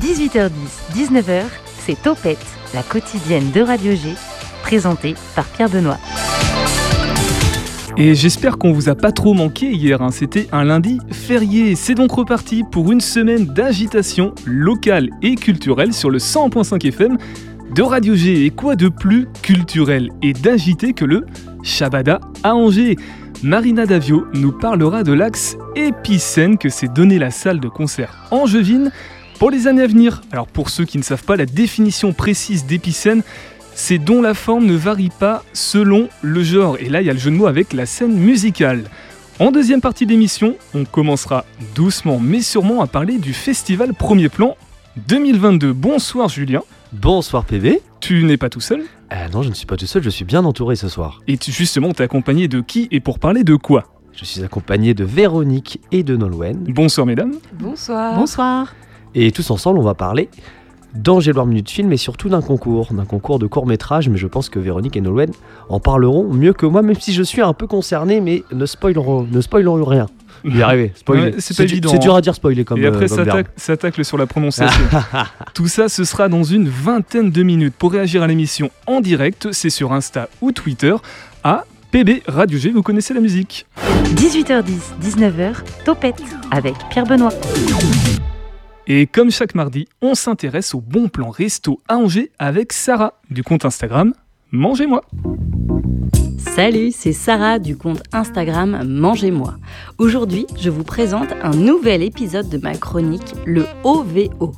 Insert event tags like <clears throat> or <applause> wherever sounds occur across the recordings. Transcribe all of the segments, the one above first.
18h10, 19h, c'est Topette, la quotidienne de Radio G, présentée par Pierre Benoît. Et j'espère qu'on vous a pas trop manqué hier, hein. c'était un lundi férié. C'est donc reparti pour une semaine d'agitation locale et culturelle sur le 100.5 FM de Radio G. Et quoi de plus culturel et d'agité que le Shabada à Angers? Marina Davio nous parlera de l'axe épicène que s'est donné la salle de concert angevine pour les années à venir. Alors pour ceux qui ne savent pas la définition précise d'épicène, c'est dont la forme ne varie pas selon le genre. Et là, il y a le jeu de mots avec la scène musicale. En deuxième partie d'émission, on commencera doucement mais sûrement à parler du festival Premier Plan 2022. Bonsoir Julien. Bonsoir PV. Tu n'es pas tout seul euh, Non, je ne suis pas tout seul, je suis bien entouré ce soir. Et tu, justement, t'es accompagné de qui et pour parler de quoi? Je suis accompagné de Véronique et de Nolwenn. Bonsoir mesdames. Bonsoir. Bonsoir. Et tous ensemble, on va parler d'Angéloire Minute Film et surtout d'un concours, d'un concours de court métrage, mais je pense que Véronique et Nolwenn en parleront mieux que moi, même si je suis un peu concerné, mais ne spoilerons, ne spoilerons rien. Il est arrivé, spoiler. Ouais, c'est pas évident, C'est dur hein. à dire spoiler comme Et après, euh, ça tacle- ça tacle sur la prononciation. <laughs> Tout ça, ce sera dans une vingtaine de minutes. Pour réagir à l'émission en direct, c'est sur Insta ou Twitter à PB Radio G. Vous connaissez la musique 18h10, 19h, Topette avec Pierre Benoît. Et comme chaque mardi, on s'intéresse au bon plan resto à Angers avec Sarah du compte Instagram Mangez-moi. Salut, c'est Sarah du compte Instagram Mangez-moi. Aujourd'hui, je vous présente un nouvel épisode de ma chronique, le OVO.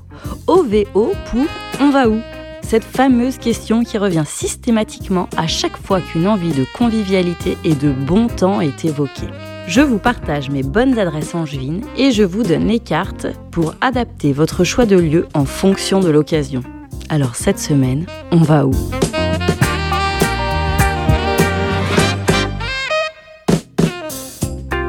OVO pour On va où? Cette fameuse question qui revient systématiquement à chaque fois qu'une envie de convivialité et de bon temps est évoquée. Je vous partage mes bonnes adresses angevines et je vous donne les cartes pour adapter votre choix de lieu en fonction de l'occasion. Alors cette semaine, on va où?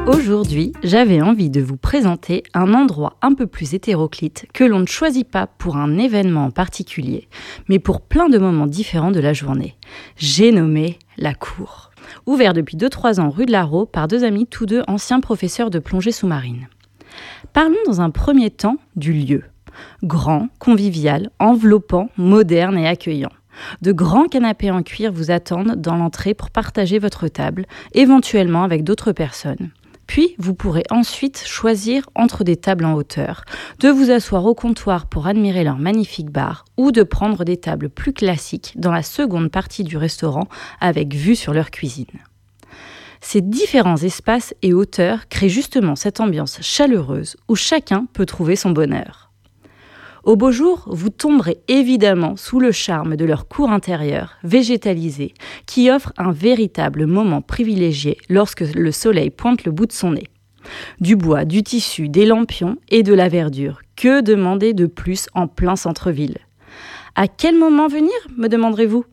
Aujourd'hui, j'avais envie de vous présenter un endroit un peu plus hétéroclite que l'on ne choisit pas pour un événement en particulier, mais pour plein de moments différents de la journée. J'ai nommé la cour. Ouvert depuis 2-3 ans rue de la Rau par deux amis, tous deux anciens professeurs de plongée sous-marine. Parlons dans un premier temps du lieu. Grand, convivial, enveloppant, moderne et accueillant. De grands canapés en cuir vous attendent dans l'entrée pour partager votre table, éventuellement avec d'autres personnes. Puis, vous pourrez ensuite choisir entre des tables en hauteur, de vous asseoir au comptoir pour admirer leur magnifique bar ou de prendre des tables plus classiques dans la seconde partie du restaurant avec vue sur leur cuisine. Ces différents espaces et hauteurs créent justement cette ambiance chaleureuse où chacun peut trouver son bonheur. Au beau jour, vous tomberez évidemment sous le charme de leur cour intérieure, végétalisée, qui offre un véritable moment privilégié lorsque le soleil pointe le bout de son nez. Du bois, du tissu, des lampions et de la verdure. Que demander de plus en plein centre-ville? À quel moment venir, me demanderez-vous?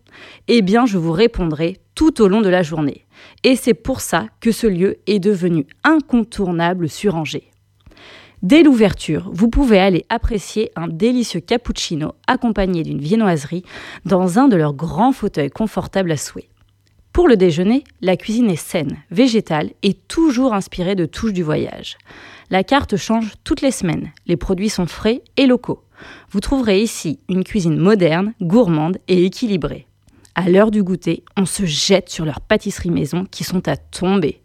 Eh bien, je vous répondrai tout au long de la journée. Et c'est pour ça que ce lieu est devenu incontournable sur Angers. Dès l'ouverture, vous pouvez aller apprécier un délicieux cappuccino accompagné d'une viennoiserie dans un de leurs grands fauteuils confortables à souhait. Pour le déjeuner, la cuisine est saine, végétale et toujours inspirée de touches du voyage. La carte change toutes les semaines, les produits sont frais et locaux. Vous trouverez ici une cuisine moderne, gourmande et équilibrée. À l'heure du goûter, on se jette sur leurs pâtisseries maison qui sont à tomber.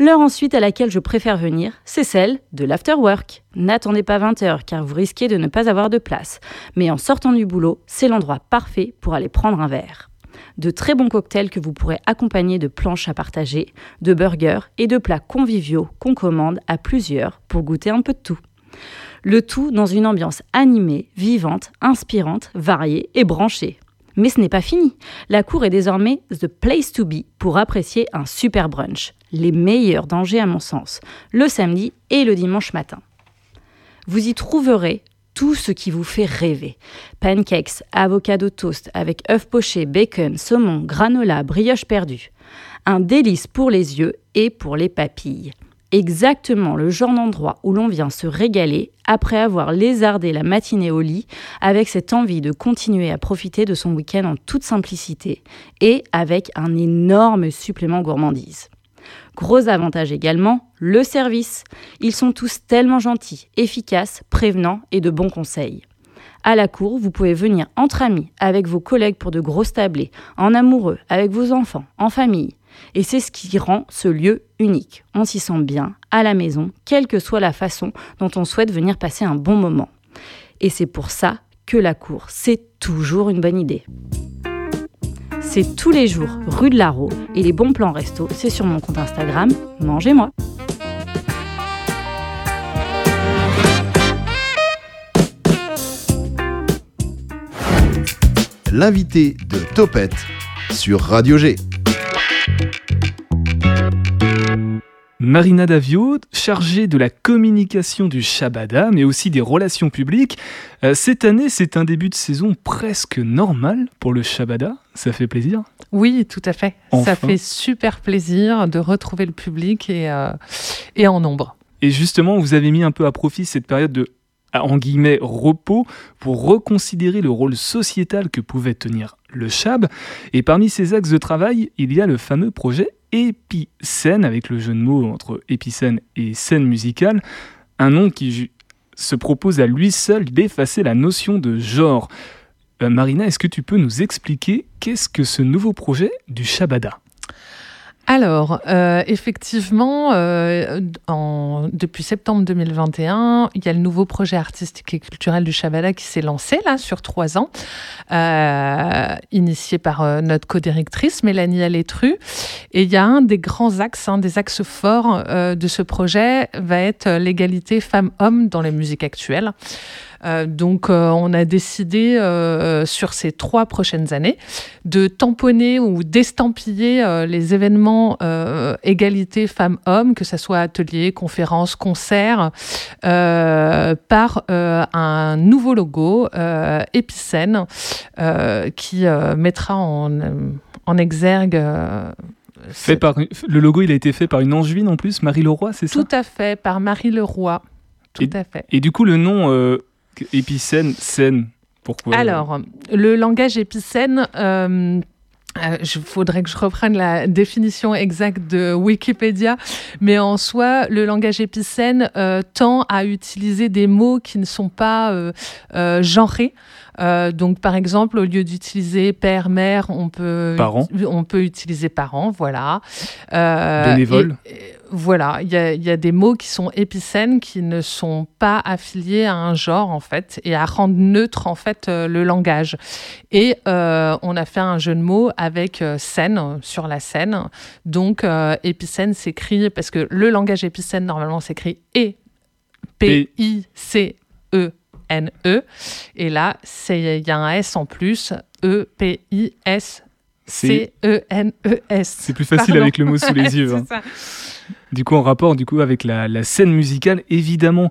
L'heure ensuite à laquelle je préfère venir, c'est celle de l'afterwork. N'attendez pas 20 heures car vous risquez de ne pas avoir de place. Mais en sortant du boulot, c'est l'endroit parfait pour aller prendre un verre. De très bons cocktails que vous pourrez accompagner de planches à partager, de burgers et de plats conviviaux qu'on commande à plusieurs pour goûter un peu de tout. Le tout dans une ambiance animée, vivante, inspirante, variée et branchée. Mais ce n'est pas fini. La cour est désormais the place to be pour apprécier un super brunch. Les meilleurs dangers à mon sens, le samedi et le dimanche matin. Vous y trouverez tout ce qui vous fait rêver. Pancakes, avocado toast avec œufs pochés, bacon, saumon, granola, brioche perdue. Un délice pour les yeux et pour les papilles. Exactement le genre d'endroit où l'on vient se régaler après avoir lézardé la matinée au lit avec cette envie de continuer à profiter de son week-end en toute simplicité et avec un énorme supplément gourmandise. Gros avantage également, le service. Ils sont tous tellement gentils, efficaces, prévenants et de bons conseils. À la cour, vous pouvez venir entre amis, avec vos collègues pour de grosses tablées, en amoureux, avec vos enfants, en famille. Et c'est ce qui rend ce lieu unique. On s'y sent bien, à la maison, quelle que soit la façon dont on souhaite venir passer un bon moment. Et c'est pour ça que la cour, c'est toujours une bonne idée. C'est tous les jours rue de Larreau et les bons plans resto, c'est sur mon compte Instagram, mangez-moi. L'invité de Topette sur Radio G. Marina Davio, chargée de la communication du Shabada, mais aussi des relations publiques. Euh, cette année, c'est un début de saison presque normal pour le Shabada. Ça fait plaisir? Oui, tout à fait. Enfin. Ça fait super plaisir de retrouver le public et, euh, et en nombre. Et justement, vous avez mis un peu à profit cette période de en guillemets repos pour reconsidérer le rôle sociétal que pouvait tenir le Chab. Et parmi ces axes de travail, il y a le fameux projet Épicène, avec le jeu de mots entre épicène et scène musicale, un nom qui se propose à lui seul d'effacer la notion de genre. Euh, Marina, est-ce que tu peux nous expliquer qu'est-ce que ce nouveau projet du Shabada? Alors, euh, effectivement, euh, depuis septembre 2021, il y a le nouveau projet artistique et culturel du Shabada qui s'est lancé là sur trois ans, euh, initié par notre co-directrice Mélanie Alétru. Et il y a un des grands axes, des axes forts de ce projet va être l'égalité femmes-hommes dans les musiques actuelles. Euh, donc, euh, on a décidé euh, sur ces trois prochaines années de tamponner ou d'estampiller les événements égalité femmes-hommes, que ce soit ateliers, conférences, concerts, par un nouveau logo, Épicène, euh, qui mettra en, en exergue. fait par, Le logo, il a été fait par une angevine en plus, Marie Leroy, c'est ça? Tout à fait, par Marie Leroy. Tout à fait. Et du coup, le nom euh, épicène, scène, pourquoi? Alors, le langage épicène, euh, il faudrait que je reprenne la définition exacte de Wikipédia, mais en soi, le langage épicène euh, tend à utiliser des mots qui ne sont pas euh, euh, genrés. Euh, donc, par exemple, au lieu d'utiliser père, mère, on peut, Parent. on peut utiliser parent, voilà. Euh, Bénévole. et- et voilà, il y a, il y a des mots qui sont épicènes, qui ne sont pas affiliés à un genre, en fait, et à rendre neutre, en fait, euh, le langage. Et euh, on a fait un jeu de mots avec euh, scène, sur la scène. Donc, épicène s'écrit, parce que le langage épicène, normalement, s'écrit E, P-I-C-E. N-E. Et là, c'est- il y a un S en plus. E, E-P-I-S. C-E-N-E-S. C'est plus facile Pardon. avec le mot sous les yeux. Hein. ça. Du coup, en rapport du coup, avec la, la scène musicale, évidemment.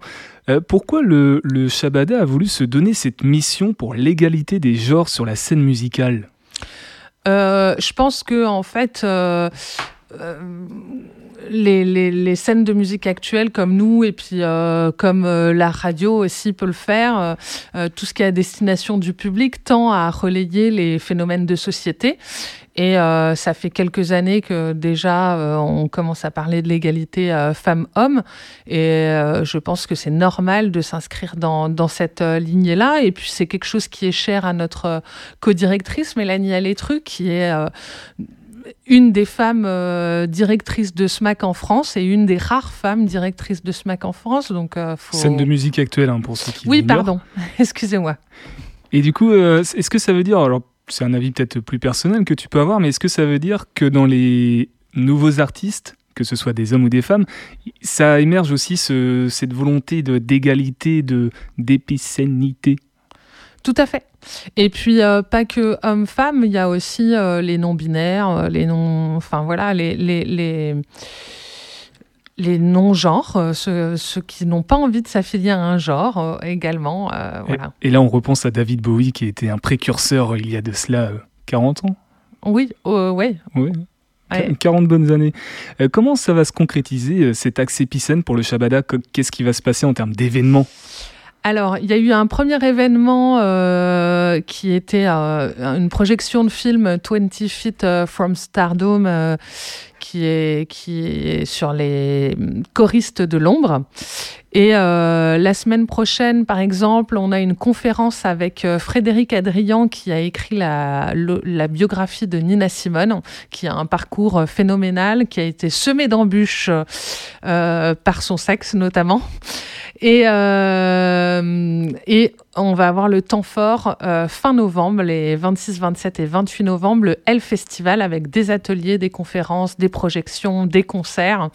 Euh, pourquoi le, le Shabada a voulu se donner cette mission pour l'égalité des genres sur la scène musicale? Euh, je pense que en fait, euh, les, les- les scènes de musique actuelles comme nous et puis euh, comme euh, la radio aussi peut le faire, euh, euh, tout ce qui est à destination du public tend à relayer les phénomènes de société. Et euh, ça fait quelques années que déjà euh, on commence à parler de l'égalité femmes-hommes. Et je pense que c'est normal de s'inscrire dans, dans cette lignée-là. Et puis c'est quelque chose qui est cher à notre co-directrice Mélanie Alétru, qui est une des femmes euh, directrices de SMAC en France et une des rares femmes directrices de SMAC en France. Donc, euh, faut... Scène de musique actuelle, hein, pour ceux qui Oui, pardon. <laughs> Excusez-moi. Et du coup, euh, est-ce que ça veut dire, alors c'est un avis peut-être plus personnel que tu peux avoir, mais est-ce que ça veut dire que dans les nouveaux artistes, que ce soit des hommes ou des femmes, ça émerge aussi ce- cette volonté d'égalité, de d'épicénité? Tout à fait. Et puis, euh, pas que hommes-femmes, il y a aussi euh, les non-binaires, euh, les non. Enfin, voilà, les. les, les les non-genres, ceux, ceux qui n'ont pas envie de s'affilier à un genre euh, également. voilà. et, et là, on repense à David Bowie qui était un précurseur il y a de cela euh, 40 ans. Oui. Ouais. 40 bonnes années. Comment ça va se concrétiser, cet axe épicène pour le Shabada? Qu'est-ce qui va se passer en termes d'événements? Alors, il y a eu un premier événement euh, qui était euh, une projection de film 20 Feet euh, from Stardom qui est, qui est sur les choristes de l'ombre. Et euh, la semaine prochaine, par exemple, on a une conférence avec euh, Frédéric Adrian qui a écrit la, biographie de Nina Simone, qui a un parcours euh, phénoménal, qui a été semé d'embûches par son sexe notamment. Et, on va avoir le temps fort fin novembre, les 26, 27 et 28 novembre, le L Festival avec des ateliers, des conférences, des projections, des concerts.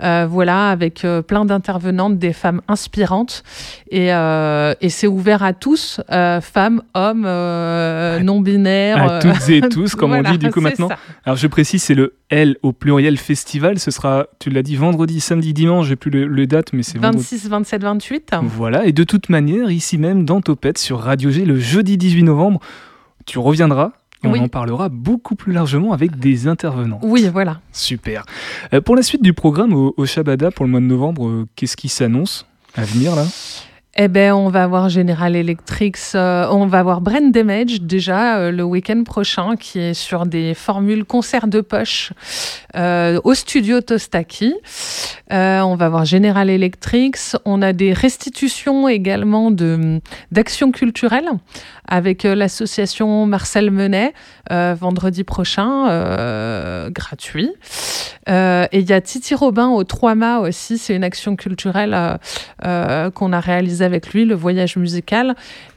Voilà, avec plein d'intervenantes, des femmes inspirantes. Et, euh, et c'est ouvert à tous, euh, femmes, hommes, non-binaires. À toutes et <laughs> tous, comme voilà, on dit du coup maintenant. Ça. Alors je précise, c'est le L au pluriel festival. Ce sera, tu l'as dit, vendredi, samedi, dimanche. J'ai plus le, le date, mais c'est 26, 27, 28. Voilà, et de toute manière, ici même, dans Topette, sur Radio G, le jeudi 18 novembre, tu reviendras et oui. on en parlera beaucoup plus largement avec des intervenants. Oui, voilà. Super. Euh, pour la suite du programme au, au Shabada pour le mois de novembre, euh, qu'est-ce qui s'annonce à venir là? Eh ben, on va voir General Electric, euh, on va voir Brand Damage déjà euh, le week-end prochain, qui est sur des formules concert de poche euh, au studio Tostaki. On va voir General Electric. On a des restitutions également d'actions culturelles avec l'association Marcel Menet vendredi prochain, gratuit. et il y a Titi Robin au 3 mâts aussi. C'est une action culturelle qu'on a réalisée avec lui, le voyage musical,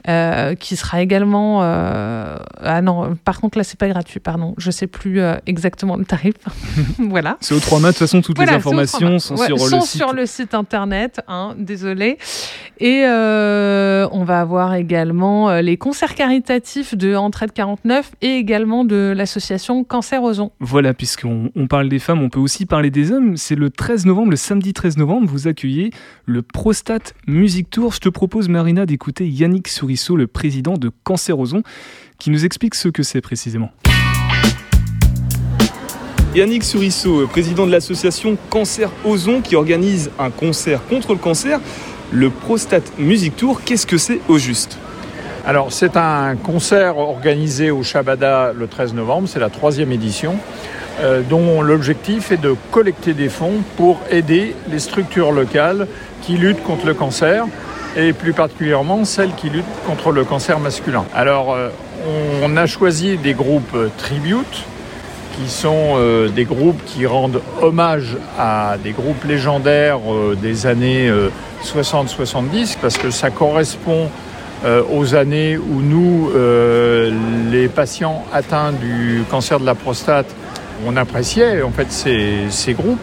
euh, qui sera également. Euh... Ah non, par contre là c'est pas gratuit, pardon. Je sais plus euh, exactement le tarif. <laughs> voilà. C'est au 3 mâts. De toute façon, toutes voilà, les informations sont, ouais, sur, sont le site. sur le site internet. Hein, désolé. Et on va avoir également les concerts caritatifs de Entraide 49 et également de l'association Cancer Ozon. Voilà, puisqu'on on parle des femmes, on peut aussi parler des hommes. C'est le 13 novembre, le samedi 13 novembre, vous accueillez le Prostate Music Tour. Je te propose, Marina, d'écouter Yannick Le président de Cancer Ozon, qui nous explique ce que c'est précisément. Yannick Souriceau, président de l'association Cancer Ozon, qui organise un concert contre le cancer, le Prostate Music Tour. Qu'est-ce que c'est au juste? Alors c'est un concert organisé au Shabada le 13 novembre, c'est la troisième édition, euh, dont l'objectif est de collecter des fonds pour aider les structures locales qui luttent contre le cancer et plus particulièrement celles qui luttent contre le cancer masculin. Alors euh, on a choisi des groupes tribute qui sont euh, des groupes qui rendent hommage à des groupes légendaires euh, des années 60-70 parce que ça correspond aux années où nous, les patients atteints du cancer de la prostate, on appréciait en fait ces, groupes.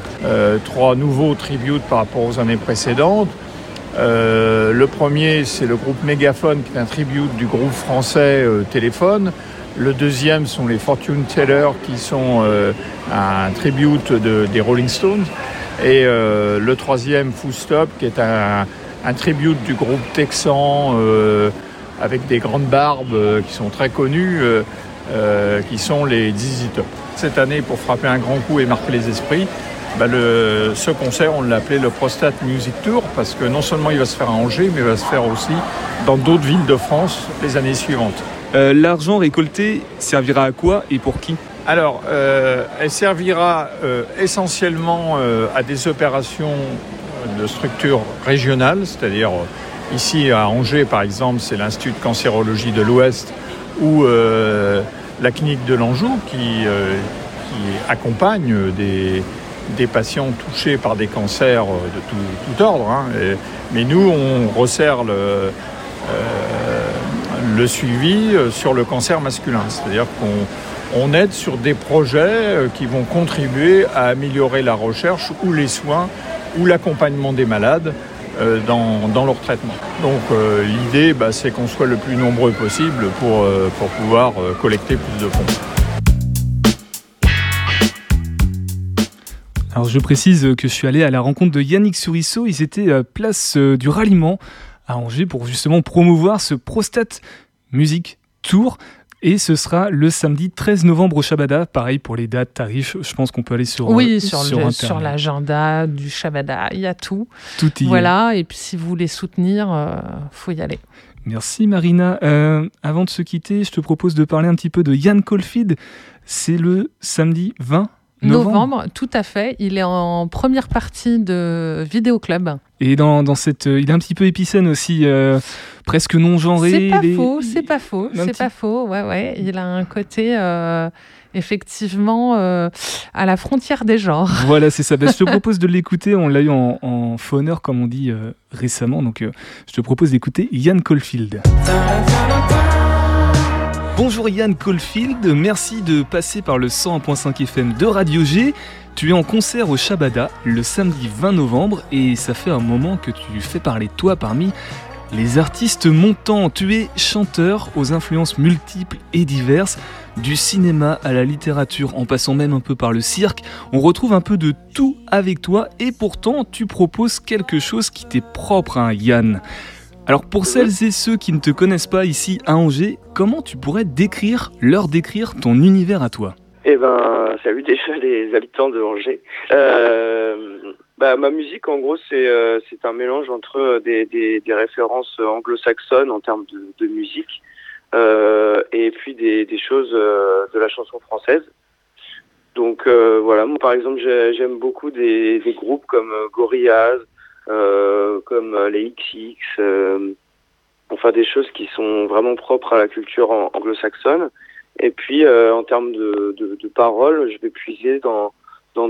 Trois nouveaux tributes par rapport aux années précédentes. Euh, le premier, c'est le groupe Mégaphone, qui est un tribute du groupe français euh, Téléphone. Le deuxième sont les Fortune Teller, qui sont euh, un tribute de, des Rolling Stones. Et le troisième, Full Stop, qui est un, un tribute du groupe texan avec des grandes barbes qui sont très connues, qui sont les Dizzy Top. Cette année, pour frapper un grand coup et marquer les esprits, bah le, ce concert, on l'a appelé le Prostate Music Tour parce que non seulement il va se faire à Angers, mais il va se faire aussi dans d'autres villes de France les années suivantes. Euh, L'argent récolté servira à quoi et pour qui? Alors, euh, elle servira euh, essentiellement à des opérations de structure régionale, c'est-à-dire ici à Angers par exemple, c'est l'Institut de cancérologie de l'Ouest ou euh, la clinique de l'Anjou qui, euh, qui, accompagne des, des, patients touchés par des cancers de tout, ordre. Hein. Mais nous, on resserre le, euh, suivi sur le cancer masculin, c'est-à-dire qu'on on aide sur des projets qui vont contribuer à améliorer la recherche ou les soins ou l'accompagnement des malades euh, dans, leur traitement. Donc euh, l'idée, bah, c'est qu'on soit le plus nombreux possible euh, pour pouvoir collecter plus de fonds. Alors je précise que je suis allé à la rencontre de Yannick Souriceau, ils étaient à place du ralliement à Angers pour justement promouvoir ce Prostate Music Tour. Et ce sera le samedi 13 novembre au Shabada. Pareil pour les dates, tarifs. Je pense qu'on peut aller sur Oui, sur, sur, sur l'agenda du Shabada. Il y a tout. Tout y Voilà. Est. Et puis si vous voulez soutenir, euh, faut y aller. Merci Marina. Euh, avant de se quitter, je te propose de parler un petit peu de Yann Colfid. C'est le samedi 20 novembre. Tout à fait. Il est en première partie de Vidéo Club. Et dans, dans cette, il est un petit peu épicène aussi, presque non genré. C'est pas faux, c'est pas faux, c'est pas faux. Ouais, ouais. Il a un côté effectivement euh, à la frontière des genres. Voilà, c'est ça. Ben, je te <laughs> propose de l'écouter. On l'a eu en, en phoner, comme on dit euh, récemment. Donc, euh, je te propose d'écouter Yann Caulfield. Bonjour Yann Caulfield, merci de passer par le 101.5 FM de Radio G. Tu es en concert au Shabada le samedi 20 novembre et ça fait un moment que tu fais parler toi parmi les artistes montants. Tu es chanteur aux influences multiples et diverses. Du cinéma à la littérature, en passant même un peu par le cirque, on retrouve un peu de tout avec toi et pourtant tu proposes quelque chose qui t'est propre, à hein, Yann. Alors pour celles et ceux qui ne te connaissent pas ici à Angers, comment tu pourrais décrire, leur décrire ton univers à toi? Eh ben, salut déjà <laughs> les habitants de Angers. Euh, bah, ma musique, en gros, c'est euh, un mélange entre des, des, références anglo-saxonnes en termes de, musique euh, et puis des, choses euh, de la chanson française. Donc euh, voilà, moi par exemple j'aime beaucoup des, groupes comme Gorillaz, comme les XX, enfin des choses qui sont vraiment propres à la culture anglo-saxonne. Et puis en termes de, de, de paroles, je vais puiser dans, dans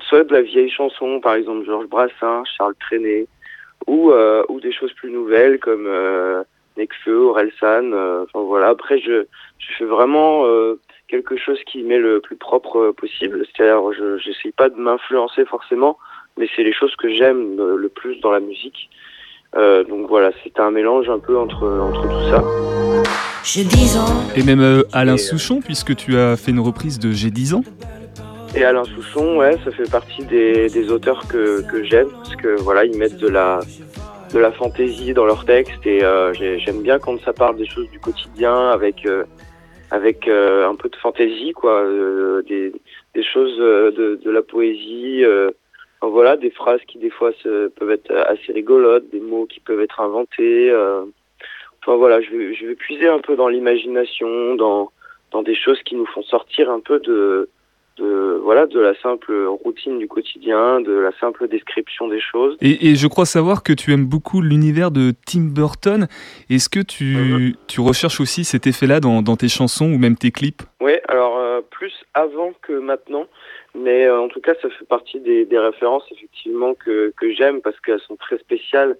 soit de la vieille chanson, par exemple Georges Brassens, Charles Trenet, ou, ou des choses plus nouvelles comme Nekfeu, Orelsan. Euh, enfin voilà. Après, je, je fais vraiment euh, quelque chose qui m'est le plus propre euh, possible. C'est-à-dire, je n'essaye pas de m'influencer forcément, mais c'est les choses que j'aime le plus dans la musique. donc voilà, c'est un mélange un peu entre, entre tout ça. J'ai 10 ans. Et même Alain Souchon, puisque tu as fait une reprise de J'ai 10 ans. Et Alain Souchon, ouais, ça fait partie des, des auteurs que, que j'aime, parce que voilà, ils mettent de la, de la fantaisie dans leurs textes et euh, j'aime bien quand ça parle des choses du quotidien avec euh, avec euh, un peu de fantaisie quoi des, des choses de, de la poésie voilà des phrases qui des fois se, peuvent être assez rigolotes des mots qui peuvent être inventés enfin voilà je vais je vais puiser un peu dans l'imagination dans dans des choses qui nous font sortir un peu de de voilà de la simple routine du quotidien, de la simple description des choses. Et, je crois savoir que tu aimes beaucoup l'univers de Tim Burton. Est-ce que tu, mhm. tu recherches aussi cet effet-là dans, dans, tes chansons ou même tes clips? Oui, alors euh, plus avant que maintenant, mais euh, en tout cas ça fait partie des, des références effectivement que, que j'aime parce qu'elles sont très spéciales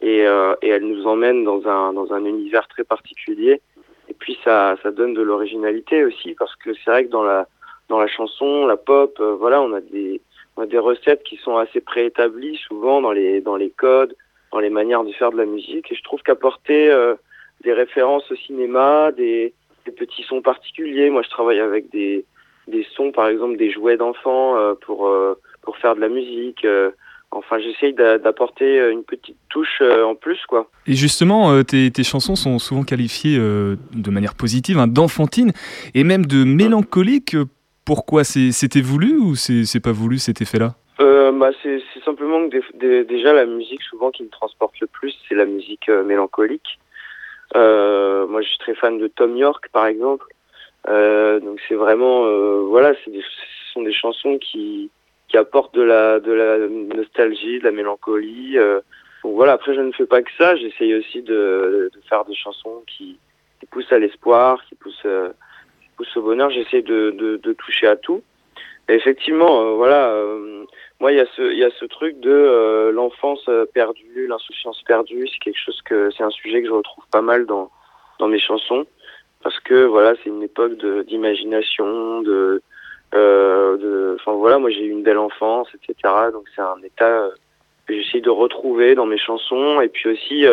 et, euh, et elles nous emmènent dans un, dans un univers très particulier. Et puis ça, ça donne de l'originalité aussi parce que c'est vrai que dans la dans la chanson, la pop, euh, voilà, on a des on a des recettes qui sont assez préétablies souvent dans les dans les codes, dans les manières de faire de la musique. Et je trouve qu'apporter euh, des références au cinéma, des, des, petits sons particuliers. Moi, je travaille avec des des sons, par exemple, des jouets d'enfants euh, pour pour faire de la musique. Enfin, j'essaye d'apporter une petite touche en plus, quoi. Et justement, tes, tes, chansons sont souvent qualifiées de manière positive hein, d'enfantine et même de mélancolique pourquoi C'était voulu ou c'est pas voulu cet effet-là? Euh, bah, c'est simplement que déjà la musique souvent qui me transporte le plus, c'est la musique euh, mélancolique. Euh, moi, je suis très fan de Tom York, par exemple. Donc c'est vraiment, voilà, ce sont des chansons qui, qui apportent de la, de la nostalgie, de la mélancolie. donc voilà, après je ne fais pas que ça, j'essaye aussi de, de, faire des chansons qui, qui poussent à l'espoir, qui poussent ce bonheur, j'essaie de, de, de, toucher à tout. Et effectivement, euh, voilà, euh, moi il y a ce il y a ce truc de euh, l'enfance perdue, l'insouciance perdue, c'est quelque chose que c'est un sujet que je retrouve pas mal dans dans mes chansons parce que voilà, c'est une époque d'imagination, de de enfin voilà, moi j'ai eu une belle enfance, etc. Donc c'est un état que j'essaie de retrouver dans mes chansons et puis aussi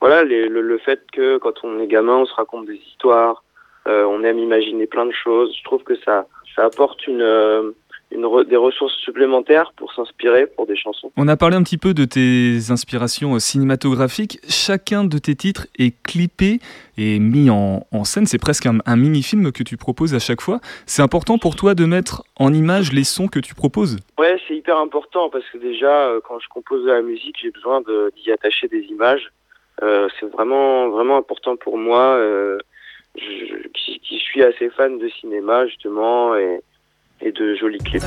voilà le, le fait que quand on est gamin, on se raconte des histoires euh, on aime imaginer plein de choses. Je trouve que ça, ça apporte une, euh, une des ressources supplémentaires pour s'inspirer pour des chansons. On a parlé un petit peu de tes inspirations euh, cinématographiques. Chacun de tes titres est clippé et mis en, en scène. C'est presque un, mini-film que tu proposes à chaque fois. C'est important pour toi de mettre en image les sons que tu proposes? Ouais, c'est hyper important parce que déjà, quand je compose de la musique, j'ai besoin d'y attacher des images. Euh, c'est vraiment, vraiment important pour moi. Euh, je, qui, qui, suis assez fan de cinéma justement et et de jolis clips.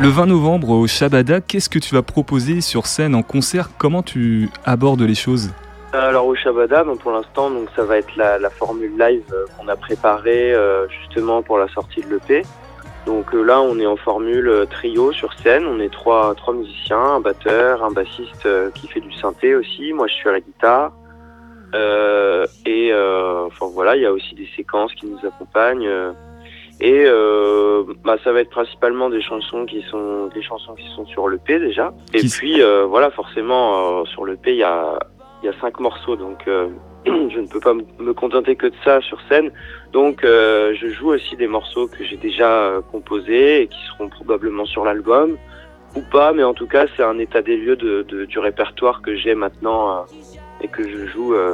Le 20 novembre au Shabada, qu'est-ce que tu vas proposer sur scène en concert? Comment tu abordes les choses? Alors au Shabada, bon, pour l'instant, donc ça va être la, la formule live euh, qu'on a préparée euh, justement pour la sortie de l'EP. Donc euh, là, on est en formule trio sur scène. On est trois, trois musiciens, un batteur, un bassiste euh, qui fait du synthé aussi. Moi, je suis à la guitare. Et enfin voilà, il y a aussi des séquences qui nous accompagnent. Et euh, bah, ça va être principalement des chansons qui sont des chansons qui sont sur l'EP déjà. Et Qui- puis euh, voilà, forcément euh, sur l'EP il y a il y a cinq morceaux, donc euh, <clears throat> je ne peux pas me contenter que de ça sur scène. Donc euh, je joue aussi des morceaux que j'ai déjà euh, composés et qui seront probablement sur l'album ou pas, mais en tout cas c'est un état des lieux de, de- du répertoire que j'ai maintenant et que je joue euh,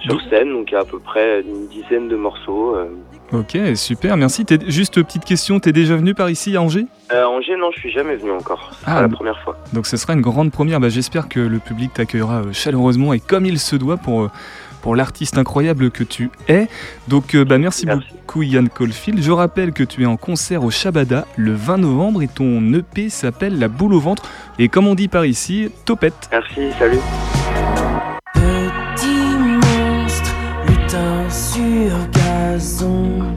sur scène. Donc il y a à peu près une dizaine de morceaux. euh. Ok, super, merci. T'es- juste petite question, t'es déjà venu par ici à Angers? Euh, Angers, non, je suis jamais venu encore. C'est Ah, la première fois. Donc ce sera une grande première. Bah, J'espère que le public t'accueillera euh, chaleureusement et comme il se doit pour, pour l'artiste incroyable que tu es. Donc bah, merci, Merci. beaucoup Yann Caulfield. Je rappelle que tu es en concert au Shabada le 20 novembre et ton EP s'appelle La boule au ventre. Et comme on dit par ici, topette. Merci, salut. Sur gazon,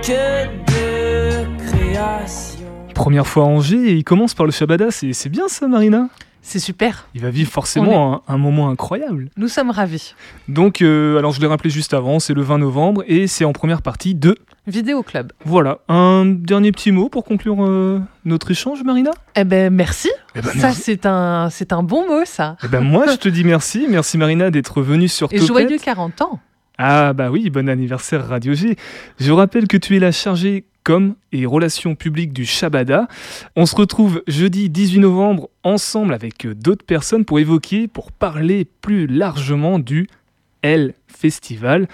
que de création. Première fois à Angers et il commence par le Shabada. C'est c'est bien ça Marina? C'est super. Il va vivre forcément un, un moment incroyable. Nous sommes ravis. Donc, euh, alors je l'ai rappelé juste avant, c'est le 20 novembre et c'est en première partie de... Vidéo Club. Voilà, un dernier petit mot pour conclure euh, notre échange, Marina? Eh ben merci. Eh ben, ça c'est un c'est un bon mot ça. Eh ben moi, je te dis merci. Merci Marina d'être venue sur Et Topette. joyeux 40 ans. Ah bah oui, bon anniversaire Radio G. Je rappelle que tu es la chargée com et relations publiques du Shabada. On se retrouve jeudi 18 novembre ensemble avec euh, d'autres personnes pour évoquer, pour parler plus largement du L Festival.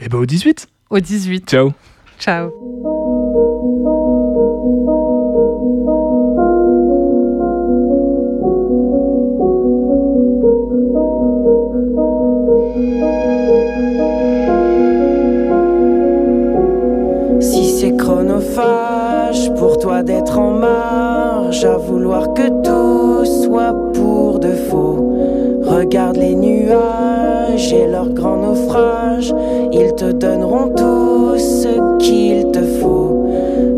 Et ben au 18. Au 18. Ciao. Ciao. À vouloir que tout soit pour de faux. Regarde les nuages et leur grand naufrage, ils te donneront tout ce qu'il te faut.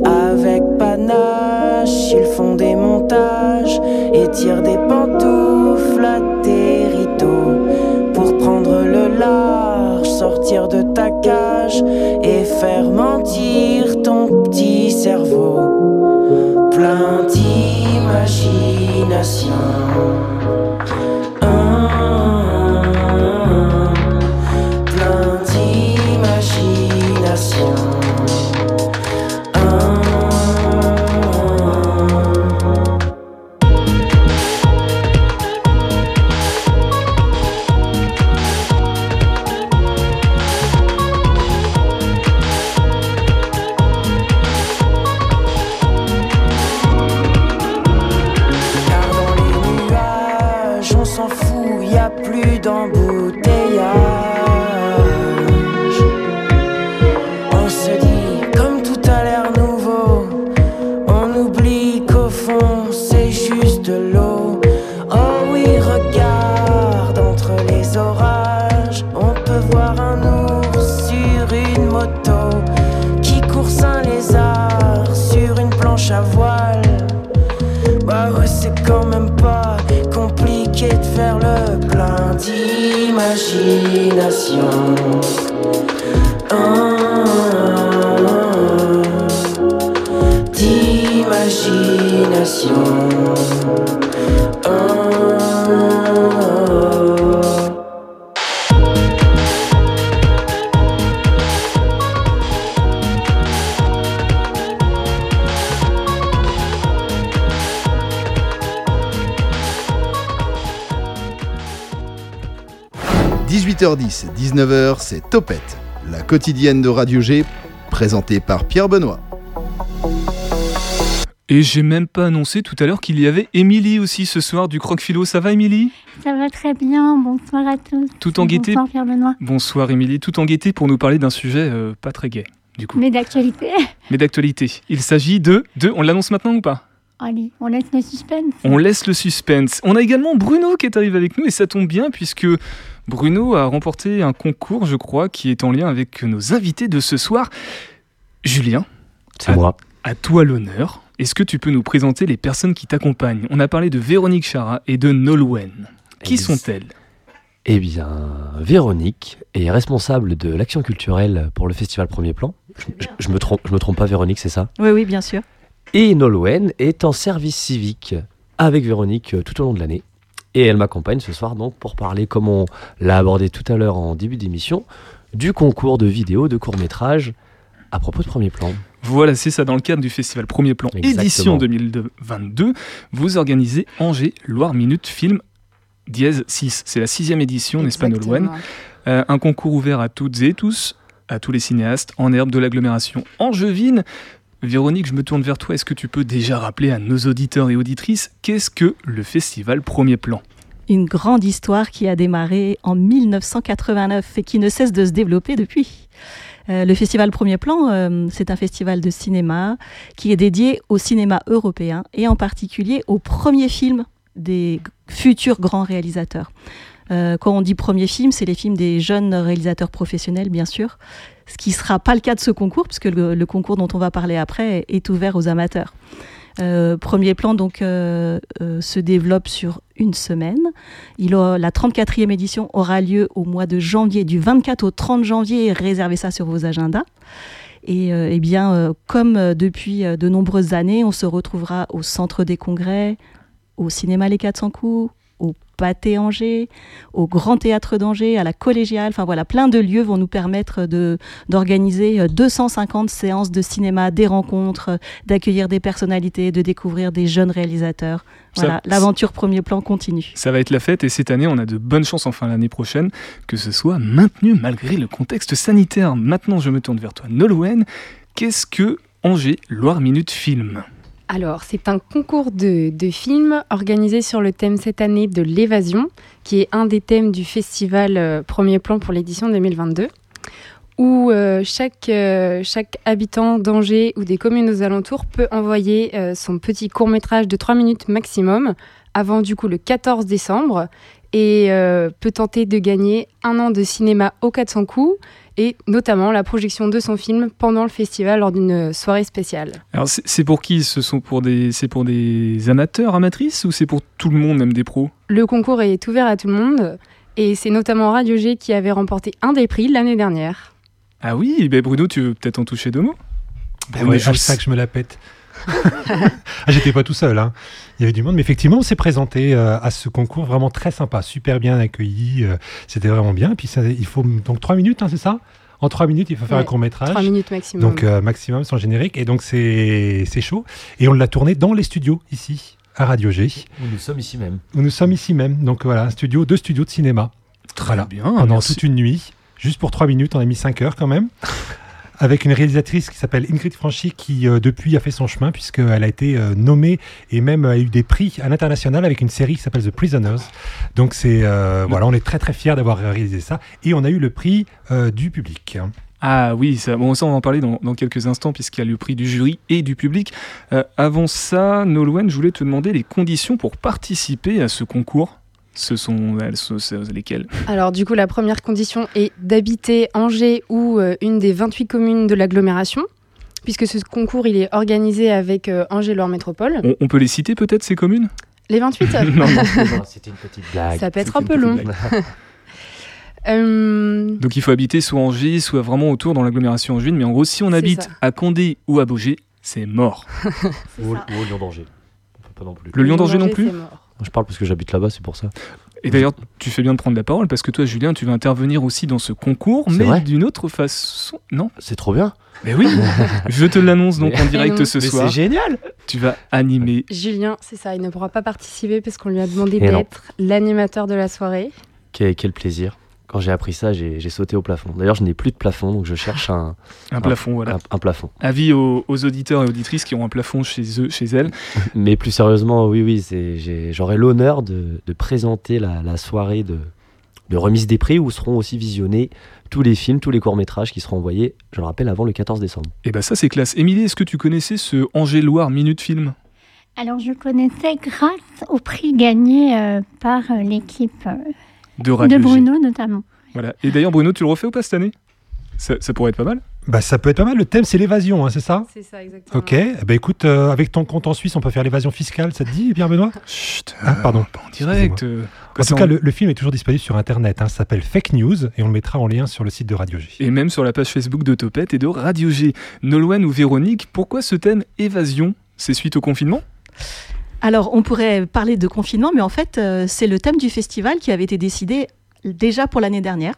Avec panache, ils font des montages et tirent des pantoufles à tes rideaux pour prendre le large, sortir de ta cage et faire mentir ton petit cerveau. Plein d'imagination. C'est Topette, la quotidienne de Radio G, présentée par Pierre Benoît. Et j'ai même pas annoncé tout à l'heure qu'il y avait Émilie aussi ce soir du Croque Philo. Ça va Émilie? Ça va très bien, bonsoir à tous. Tout en gaieté? Bonsoir Pierre Benoît. Bonsoir Émilie, tout en gaieté pour nous parler d'un sujet euh, pas très gai. du coup. Mais d'actualité. <laughs> Mais d'actualité. Il s'agit de, de. On l'annonce maintenant ou pas? Allez, on laisse le suspense. On laisse le suspense. On a également Bruno qui est arrivé avec nous et ça tombe bien puisque Bruno a remporté un concours, je crois, qui est en lien avec nos invités de ce soir. Julien, C'est à, moi. à toi l'honneur. Est-ce que tu peux nous présenter les personnes qui t'accompagnent? On a parlé de Véronique Chara et de Nolwenn. Qui Ex- sont-elles? Eh bien, Véronique est responsable de l'action culturelle pour le festival Premier Plan. Je, je- je me trompe, je me trompe pas, Véronique, c'est ça? Oui, oui, bien sûr. Et Nolwenn est en service civique avec Véronique euh, tout au long de l'année. Et elle m'accompagne ce soir donc pour parler, comme on l'a abordé tout à l'heure en début d'émission, du concours de vidéos, de courts-métrages à propos de Premier Plan. Voilà, c'est ça, dans le cadre du festival Premier Plan Exactement. édition 2022, vous organisez Angers Loire Minute Film dièse 6. C'est la sixième édition, n'est-ce Exactement. Euh, un concours ouvert à toutes et tous, à tous les cinéastes en herbe de l'agglomération angevine. Véronique, je me tourne vers toi. Est-ce que tu peux déjà rappeler à nos auditeurs et auditrices qu'est-ce que le festival Premier Plan? Une grande histoire qui a démarré en 1989 et qui ne cesse de se développer depuis. Euh, le festival Premier Plan, euh, c'est un festival de cinéma qui est dédié au cinéma européen et en particulier aux premiers films des futurs grands réalisateurs. Euh, quand on dit premier film, c'est les films des jeunes réalisateurs professionnels, bien sûr, ce qui ne sera pas le cas de ce concours, puisque le, concours dont on va parler après est ouvert aux amateurs. Euh, premier plan donc euh, se développe sur une semaine. Il la 34e édition aura lieu au mois de janvier, du 24 au 30 janvier. Réservez ça sur vos agendas. Et eh bien, comme depuis de nombreuses années, on se retrouvera au Centre des Congrès, au Cinéma Les 400 coups, Pâté Angers, au Grand Théâtre d'Angers, à la Collégiale. Enfin voilà, plein de lieux vont nous permettre de d'organiser euh, 250 séances de cinéma, des rencontres, euh, d'accueillir des personnalités, de découvrir des jeunes réalisateurs. Ça- Voilà, l'aventure premier plan continue. Ça va être la fête et cette année, on a de bonnes chances, enfin l'année prochaine, que ce soit maintenu malgré le contexte sanitaire. Maintenant, je me tourne vers toi, Nolwenn. Qu'est-ce que Angers Loire Minute Film? Alors, c'est un concours de, de films organisé sur le thème cette année de l'évasion, qui est un des thèmes du festival euh, Premier Plan pour l'édition 2022, où euh, chaque, euh, chaque habitant d'Angers ou des communes aux alentours peut envoyer son petit court-métrage de 3 minutes maximum avant du coup le 14 décembre et peut tenter de gagner un an de cinéma au 400 coups et notamment la projection de son film pendant le festival lors d'une soirée spéciale. Alors, c'est pour qui? Ce sont pour des, c'est pour des amateurs, amatrices ou c'est pour tout le monde, même des pros? Le concours est ouvert à tout le monde et c'est notamment Radio G qui avait remporté un des prix l'année dernière. Ah oui, ben Bruno, tu veux peut-être en toucher deux mots? Ben ouais, Jousse. hashtag je me la pète. Ah, J'étais pas tout seul, hein. il y avait du monde, mais effectivement, on s'est présenté euh, à ce concours vraiment très sympa, super bien accueilli, euh, c'était vraiment bien. Et puis ça, il faut donc trois minutes, hein, c'est ça? En trois minutes, il faut faire Ouais, un court métrage. Trois minutes maximum. Donc euh, maximum sans générique, et donc c'est c'est chaud. Et on l'a tourné dans les studios ici, à Radio G, Où nous sommes ici même. où nous sommes ici même. Donc voilà, un studio, deux studios de cinéma. Très Voilà. bien. Pendant merci. toute une nuit, juste pour trois minutes, on a mis cinq heures quand même. Avec une réalisatrice qui s'appelle Ingrid Franchi, qui euh, depuis a fait son chemin, puisqu'elle a été euh, nommée et même a eu des prix à l'international avec une série qui s'appelle The Prisoners. Donc c'est euh, voilà, on est très très fiers d'avoir réalisé ça. Et on a eu le prix du public. Ah oui, ça, bon, ça on va en parler dans, dans quelques instants puisqu'il y a le prix du jury et du public. Euh, avant ça, Nolwenn, je voulais te demander les conditions pour participer à ce concours. Ce sont ce- lesquelles? Alors du coup, la première condition est d'habiter Angers ou euh, une des 28 communes de l'agglomération, puisque ce concours il est organisé avec euh, Angers-Loire Métropole. on, on peut les citer peut-être ces communes? Les 28 <laughs> Non, non. C'était une petite blague. Ça peut être un peu long. <laughs> Euh, Donc il faut habiter soit Angers, soit vraiment autour dans l'agglomération angevine. Mais en gros, si on habite ça. à Condé ou à Beaugé, c'est mort. Ou, au- ou au Lion d'Angers. Pas non plus. Le Lion d'Angers non plus mort. Je parle parce que j'habite là-bas, c'est pour ça. Et d'ailleurs, tu fais bien de prendre la parole parce que toi, Julien, tu vas intervenir aussi dans ce concours, mais d'une autre façon. Non C'est trop bien. Mais oui <laughs> Je te l'annonce donc en direct non. ce Mais soir. c'est génial. Tu vas animer. Julien, c'est ça, il ne pourra pas participer parce qu'on lui a demandé d'être l'animateur de la soirée. Quel, quel plaisir. Quand j'ai appris ça, j'ai sauté au plafond. D'ailleurs, je n'ai plus de plafond, donc je cherche un, Un plafond, voilà. un, un plafond. Avis aux, aux auditeurs et auditrices qui ont un plafond chez eux, chez elles. <laughs> Mais plus sérieusement, oui, oui, j'aurai l'honneur de, de présenter la, la soirée de, de remise des prix où seront aussi visionnés tous les films, tous les courts-métrages qui seront envoyés, je le rappelle, avant le 14 décembre. Et bah ça c'est classe. Émilie, est-ce que tu connaissais ce Angéloire Minute Film? Alors je connaissais grâce au prix gagné euh, par euh, l'équipe euh, de, Radio de Bruno notamment. Voilà. Et d'ailleurs Bruno, tu le refais ou pas cette année? Ça, ça pourrait être pas mal Bah, ça peut être pas mal. Le thème, c'est l'évasion, hein, c'est ça? C'est ça, exactement. Ok. Bah, écoute, euh, avec ton compte en Suisse, on peut faire l'évasion fiscale. Ça te dit, Pierre Benoît Chut, Ah, pardon. pas en direct. euh, En tout cas, le film est toujours disponible sur Internet. hein. Ça s'appelle Fake News et on le mettra en lien sur le site de Radio G. Et même sur la page Facebook de Topette et de Radio G. Nolwenn ou Véronique, pourquoi ce thème évasion? C'est suite au confinement? Alors, on pourrait parler de confinement, mais en fait, euh, c'est le thème du festival qui avait été décidé déjà pour l'année dernière,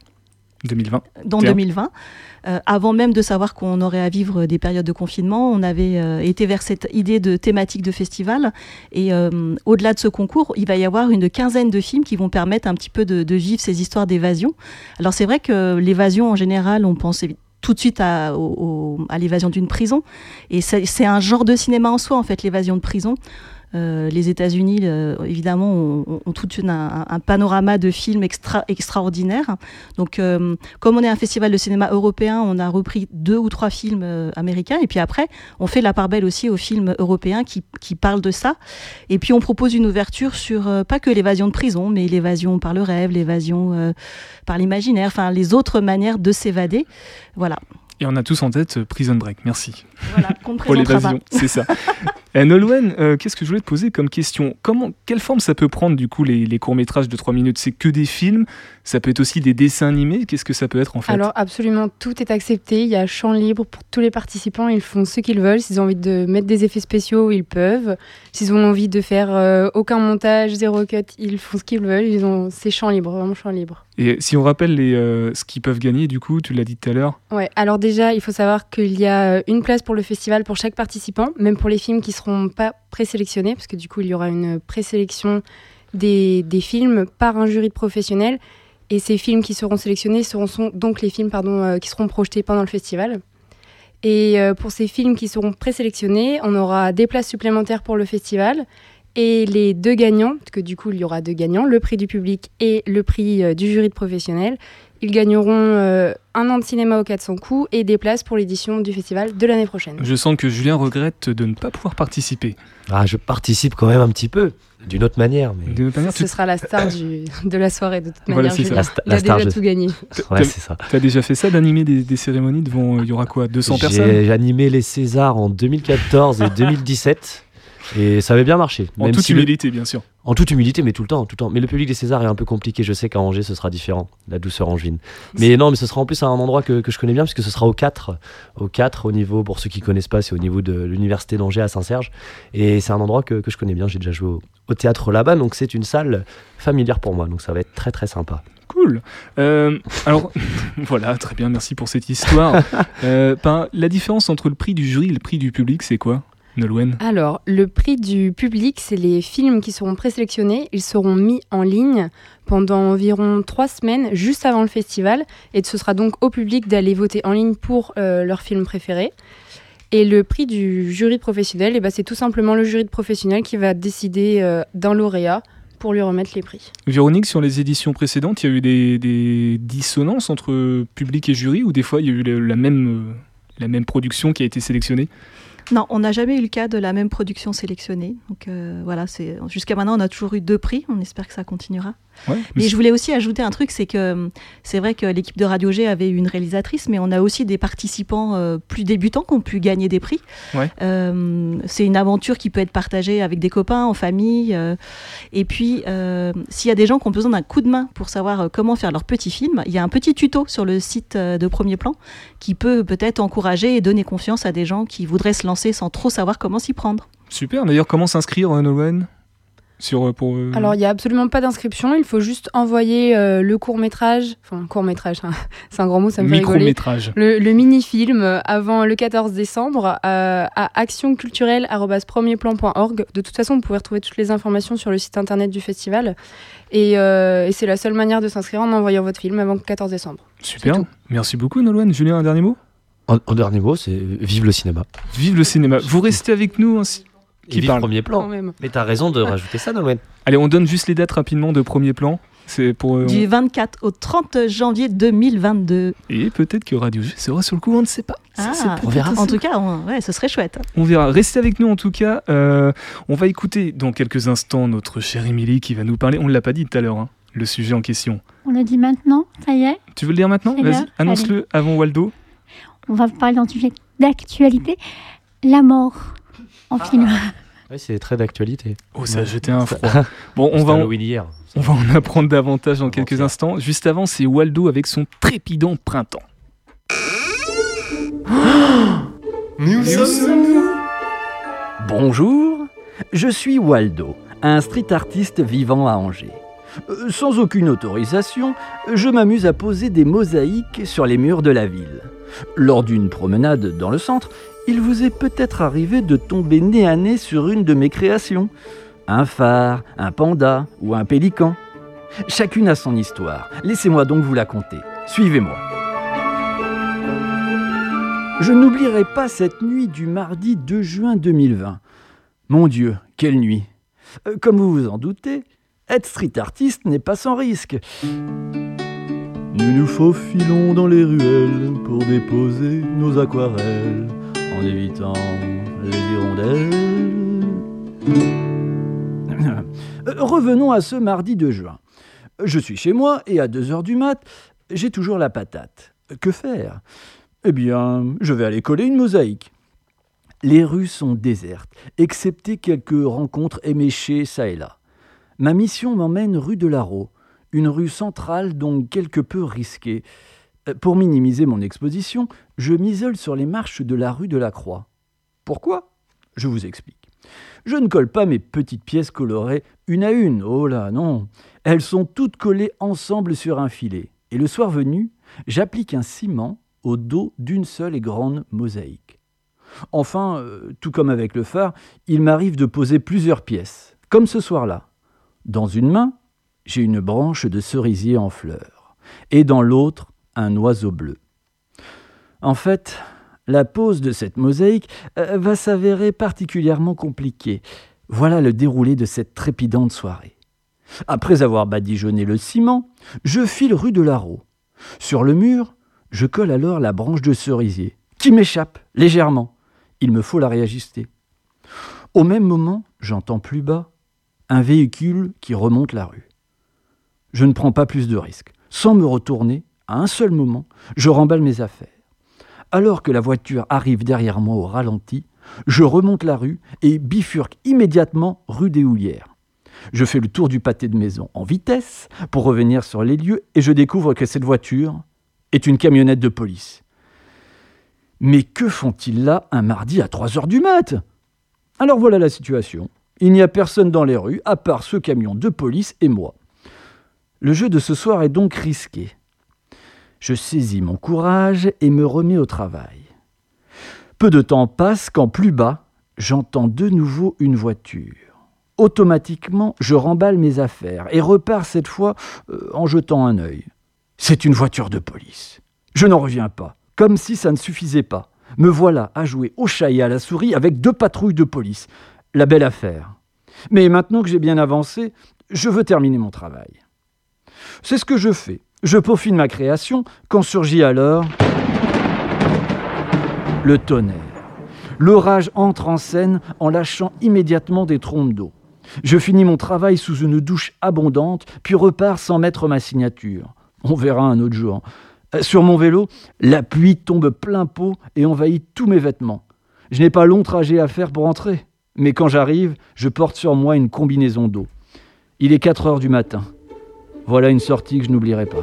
2020. dans Tiens. 2020. Euh, avant même de savoir qu'on aurait à vivre des périodes de confinement, on avait euh, été vers cette idée de thématique de festival. Et euh, au-delà de ce concours, il va y avoir une quinzaine de films qui vont permettre un petit peu de, de vivre ces histoires d'évasion. Alors c'est vrai que l'évasion en général, on pense tout de suite à, l'évasion d'une prison. Et c'est un genre de cinéma en soi, en fait, l'évasion de prison. Euh, les États-Unis, évidemment, ont, tout un, panorama de films extra, extraordinaires. Donc, euh, comme on est un festival de cinéma européen, on a repris deux ou trois films euh, américains. Et puis après, on fait la part belle aussi aux films européens qui, qui parlent de ça. Et puis, on propose une ouverture sur pas que l'évasion de prison, mais l'évasion par le rêve, l'évasion par l'imaginaire, enfin, les autres manières de s'évader. Voilà. Et on a tous en tête Prison Break, merci. Voilà, Pour l'évasion, c'est ça. Eh, Nolwenn, euh, qu'est-ce que je voulais te poser comme question? Comment, Quelle forme ça peut prendre du coup les, les courts-métrages de 3 minutes? C'est que des films? Ça peut être aussi des dessins animés? Qu'est-ce que ça peut être en fait? Alors absolument tout est accepté, il y a champ libre pour tous les participants, ils font ce qu'ils veulent, s'ils ont envie de mettre des effets spéciaux, ils peuvent, s'ils ont envie de faire euh, aucun montage, zéro cut, ils font ce qu'ils veulent, ils ont c'est champ libre, vraiment champ libre. Et si on rappelle les, euh, ce qu'ils peuvent gagner, du coup, tu l'as dit tout à l'heure, Ouais, alors déjà, il faut savoir qu'il y a euh, une place pour le festival pour chaque participant, même pour les films qui seront pas présélectionnés, parce que du coup, il y aura une présélection des, des films par un jury de professionnels. Et ces films qui seront sélectionnés seront sont donc les films pardon, euh, qui seront projetés pendant le festival. Et euh, pour ces films qui seront présélectionnés, on aura des places supplémentaires pour le festival. Et les deux gagnants, parce que du coup il y aura deux gagnants, le prix du public et le prix euh, du jury de professionnels, ils gagneront euh, un an de cinéma au 400 coups et des places pour l'édition du festival de l'année prochaine. je sens que Julien regrette de ne pas pouvoir participer. Ah, je participe quand même un petit peu, d'une autre manière. Mais... D'une autre manière, Ce sera la star du- de la soirée de toute Voilà, manière. Julien. La star, déjà je- tout gagné. <laughs> Ouais, c'est ça. Tu as déjà fait ça d'animer des, des cérémonies devant, euh, il y aura quoi 200 personnes J'ai animé les Césars en 2014 et 2017 et ça avait bien marché. En Même toute si le- humilité, bien sûr. En toute humilité, mais tout le temps, tout le temps. Mais le public des Césars est un peu compliqué. Je sais qu'à Angers, ce sera différent. La douceur angevine. Mais non, mais ce sera en plus un endroit que, que je connais bien, puisque ce sera au 4. Au 4, au niveau, pour ceux qui connaissent pas, c'est au niveau de l'université d'Angers à Saint-Serge. Et c'est un endroit que, que je connais bien. J'ai déjà joué au, au théâtre là-bas, donc c'est une salle familière pour moi. Donc ça va être très très sympa. Cool. Euh, alors, <laughs> voilà, très bien, merci pour cette histoire. <laughs> Euh, ben, la différence entre le prix du jury et le prix du public, c'est quoi, Nolwenn Alors, le prix du public, c'est les films qui seront présélectionnés. Ils seront mis en ligne pendant environ trois semaines, juste avant le festival. Et ce sera donc au public d'aller voter en ligne pour euh, leur film préféré. Et le prix du jury professionnel, eh ben, c'est tout simplement le jury de professionnel qui va décider euh, d'un lauréat pour lui remettre les prix. Véronique, sur les éditions précédentes, il y a eu des, des dissonances entre public et jury, ou des fois il y a eu la, la même, euh, la même production qui a été sélectionnée? Non, on n'a jamais eu le cas de la même production sélectionnée. Donc euh, voilà, jusqu'à maintenant on a toujours eu deux prix. On espère que ça continuera. Ouais, Mais mais je voulais aussi ajouter un truc, c'est que euh, c'est vrai que l'équipe de Radio G avait une réalisatrice, mais on a aussi des participants euh, plus débutants qui ont pu gagner des prix. Ouais. Euh, c'est une aventure qui peut être partagée avec des copains, en famille. euh, et puis, s'il y a des gens qui ont besoin d'un coup de main pour savoir comment faire leur petit film, il y a un petit tuto sur le site de Premier Plan qui peut peut-être encourager et donner confiance à des gens qui voudraient se lancer sans trop savoir comment s'y prendre. Super, d'ailleurs, comment s'inscrire, euh, Nolwenn? Sur, euh, pour, euh, Alors, il n'y a absolument pas d'inscription. Il faut juste envoyer euh, le court-métrage. Enfin, court-métrage, hein, <laughs> c'est un grand mot, ça me fait rigoler. micro-métrage. Le, le mini-film euh, avant le 14 décembre euh, à actionculturelle.premierplan.org. De toute façon, vous pouvez retrouver toutes les informations sur le site internet du festival. Et, euh, et c'est la seule manière de s'inscrire en envoyant votre film avant le 14 décembre. Super, merci beaucoup, Nolwenn. Julien, un dernier mot? En, en dernier mot, c'est vive le cinéma. Vive le cinéma. Vous restez avec nous ainsi. Et parle premier plan. Quand même. Mais t'as raison de rajouter ça, Nolwenn. Allez, on donne juste les dates rapidement de premier plan. C'est pour. euh, Du 24 au 30 janvier 2022. Et peut-être que Radio G sera sur le coup, on ne sait pas. Ça, c'est Ah, peut-être En ça. tout cas, on- ouais, ce serait chouette. On verra. Restez avec nous en tout cas. Euh, on va écouter dans quelques instants notre chère Émilie qui va nous parler. On ne l'a pas dit tout à l'heure, hein, le sujet en question. On le dit maintenant, ça y est. Tu veux le dire maintenant C'est Vas-y, l'heure. annonce-le avant Waldo. On va parler d'un sujet d'actualité, la mort en film. <laughs> Ouais, c'est très d'actualité. Oh, ça a jeté un froid. <laughs> Bon, on va, en, hier. on va en apprendre davantage dans quelques instants. Juste avant, c'est Waldo avec son trépidant printemps. <gasps> Nous sommes Bonjour, je suis Waldo, un street artiste vivant à Angers. Euh, Sans aucune autorisation, je m'amuse à poser des mosaïques sur les murs de la ville. Lors d'une promenade dans le centre, il vous est peut-être arrivé de tomber nez à nez sur une de mes créations. Un phare, un panda ou un pélican. Chacune a son histoire. Laissez-moi donc vous la conter. Suivez-moi. Je n'oublierai pas cette nuit du mardi 2 juin 2020. Mon Dieu, quelle nuit Euh, Comme vous vous en doutez, être street artiste n'est pas sans risque. Nous nous faufilons dans les ruelles pour déposer nos aquarelles en évitant les hirondelles. Euh, Revenons à ce mardi 2 juin. Je suis chez moi et à 2 heures du mat, j'ai toujours la patate. Que faire? Eh bien, je vais aller coller une mosaïque. Les rues sont désertes, excepté quelques rencontres éméchées ça et là. Ma mission m'emmène rue de Larreau, une rue centrale donc quelque peu risquée. Euh, Pour minimiser mon exposition, je m'isole sur les marches de la rue de la Croix. Pourquoi? Je vous explique. Je ne colle pas mes petites pièces colorées une à une, oh là non. Elles sont toutes collées ensemble sur un filet. Et le soir venu, j'applique un ciment au dos d'une seule et grande mosaïque. Enfin, euh, tout comme avec le phare, il m'arrive de poser plusieurs pièces, comme ce soir-là. Dans une main, j'ai une branche de cerisier en fleurs, et dans l'autre, un oiseau bleu. En fait, la pose de cette mosaïque euh, va s'avérer particulièrement compliquée. Voilà le déroulé de cette trépidante soirée. Après avoir badigeonné le ciment, je file rue de Larreau. Sur le mur, je colle alors la branche de cerisier, qui m'échappe légèrement. Il me faut la réajuster. Au même moment, j'entends plus bas un véhicule qui remonte la rue. Je ne prends pas plus de risques. Sans me retourner, à un seul moment, je remballe mes affaires. Alors que la voiture arrive derrière moi au ralenti, je remonte la rue et bifurque immédiatement rue des Houlières. Je fais le tour du pâté de maison en vitesse pour revenir sur les lieux et je découvre que cette voiture est une camionnette de police. Mais que font-ils là un mardi à 3 heures du mat? Alors voilà la situation. Il n'y a personne dans les rues à part ce camion de police et moi. Le jeu de ce soir est donc risqué. Je saisis mon courage et me remets au travail. Peu de temps passe quand plus bas, j'entends de nouveau une voiture. Automatiquement, je remballe mes affaires et repars cette fois euh, en jetant un œil. C'est une voiture de police. Je n'en reviens pas, comme si ça ne suffisait pas. Me voilà à jouer au chat et à la souris avec deux patrouilles de police. La belle affaire. Mais maintenant que j'ai bien avancé, je veux terminer mon travail. C'est ce que je fais. Je peaufine ma création quand surgit alors le tonnerre. L'orage entre en scène en lâchant immédiatement des trompes d'eau. Je finis mon travail sous une douche abondante, puis repars sans mettre ma signature. On verra un autre jour. Euh, Sur mon vélo, la pluie tombe plein pot et envahit tous mes vêtements. Je n'ai pas long trajet à faire pour entrer, mais quand j'arrive, je porte sur moi une combinaison d'eau. Il est 4 heures du matin. Voilà une sortie que je n'oublierai pas.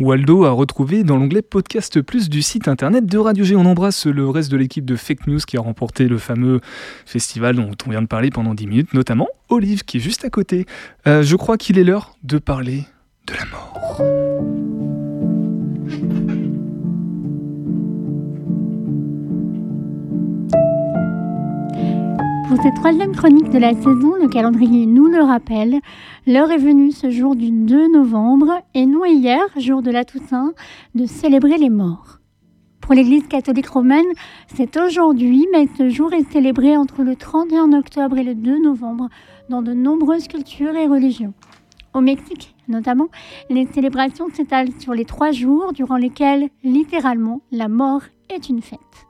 Waldo a retrouvé dans l'onglet Podcast Plus du site internet de Radio G. On embrasse le reste de l'équipe de Fake News qui a remporté le fameux festival dont on vient de parler pendant 10 minutes, notamment Olive qui est juste à côté. Euh, je crois qu'il est l'heure de parler de la mort. Pour cette troisième chronique de la saison, le calendrier nous le rappelle. L'heure est venue ce jour du 2 novembre et non hier, jour de la Toussaint, de célébrer les morts. Pour l'Église catholique romaine, c'est aujourd'hui, mais ce jour est célébré entre le 31 octobre et le 2 novembre dans de nombreuses cultures et religions. Au Mexique, notamment, les célébrations s'étalent sur les trois jours durant lesquels, littéralement, la mort est une fête.